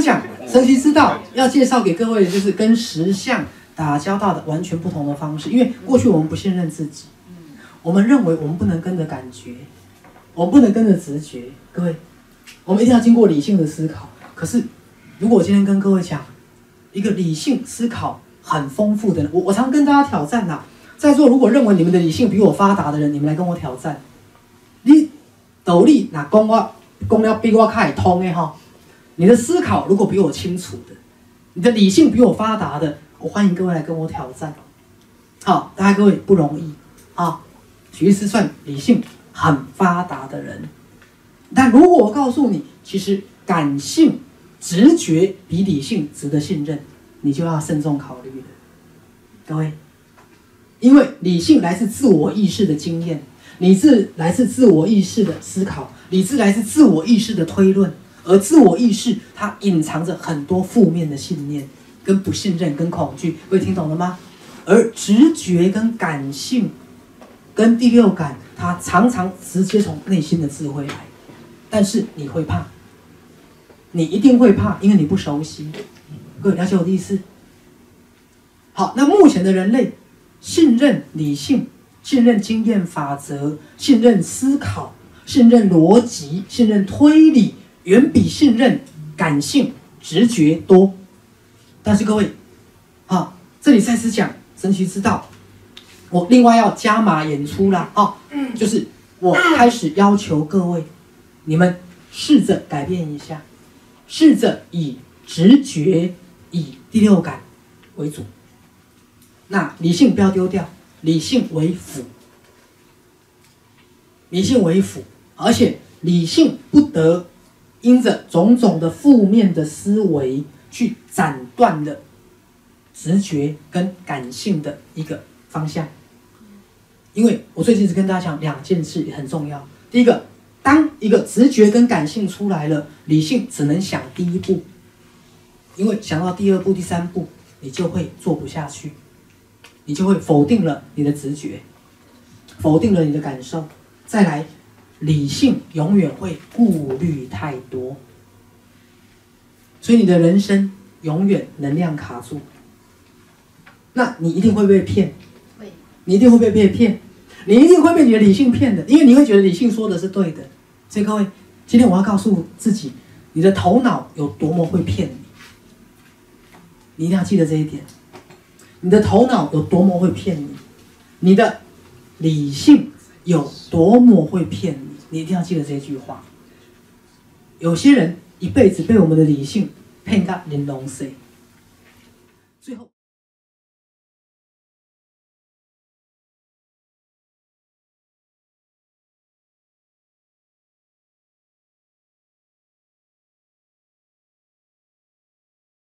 讲神奇之道要介绍给各位，的就是跟实相打交道的完全不同的方式。因为过去我们不信任自己，我们认为我们不能跟着感觉，我们不能跟着直觉。各位，我们一定要经过理性的思考。可是，如果今天跟各位讲一个理性思考很丰富的人，我我常跟大家挑战呐，在座如果认为你们的理性比我发达的人，你们来跟我挑战，你斗力那公我公要比我开通的哈。你的思考如果比我清楚的，你的理性比我发达的，我欢迎各位来跟我挑战。好，大家各位不容易啊。许医师算理性很发达的人，但如果我告诉你，其实感性、直觉比理性值得信任，你就要慎重考虑了。各位，因为理性来自自我意识的经验，理智来自自我意识的思考，理智来自自我意识的推论。而自我意识，它隐藏着很多负面的信念、跟不信任、跟恐惧，各位听懂了吗？而直觉跟感性、跟第六感，它常常直接从内心的智慧来，但是你会怕，你一定会怕，因为你不熟悉。各位了解我的意思？好，那目前的人类信任理性、信任经验法则、信任思考、信任逻辑、信任推理。远比信任感性直觉多，但是各位，啊，这里再次讲神奇之道，我另外要加码演出了啊，就是我开始要求各位，你们试着改变一下，试着以直觉、以第六感为主，那理性不要丢掉，理性为辅，理性为辅，而且理性不得。因着种种的负面的思维，去斩断了直觉跟感性的一个方向。因为我最近是跟大家讲两件事也很重要。第一个，当一个直觉跟感性出来了，理性只能想第一步，因为想到第二步、第三步，你就会做不下去，你就会否定了你的直觉，否定了你的感受，再来。理性永远会顾虑太多，所以你的人生永远能量卡住。那你一定会被骗，会，你一定会被被骗，你一定会被你的理性骗的，因为你会觉得理性说的是对的。所以各位，今天我要告诉自己，你的头脑有多么会骗你，你一定要记得这一点。你的头脑有多么会骗你，你的理性有多么会骗你。你一定要记得这句话。有些人一辈子被我们的理性骗到玲珑碎，最后。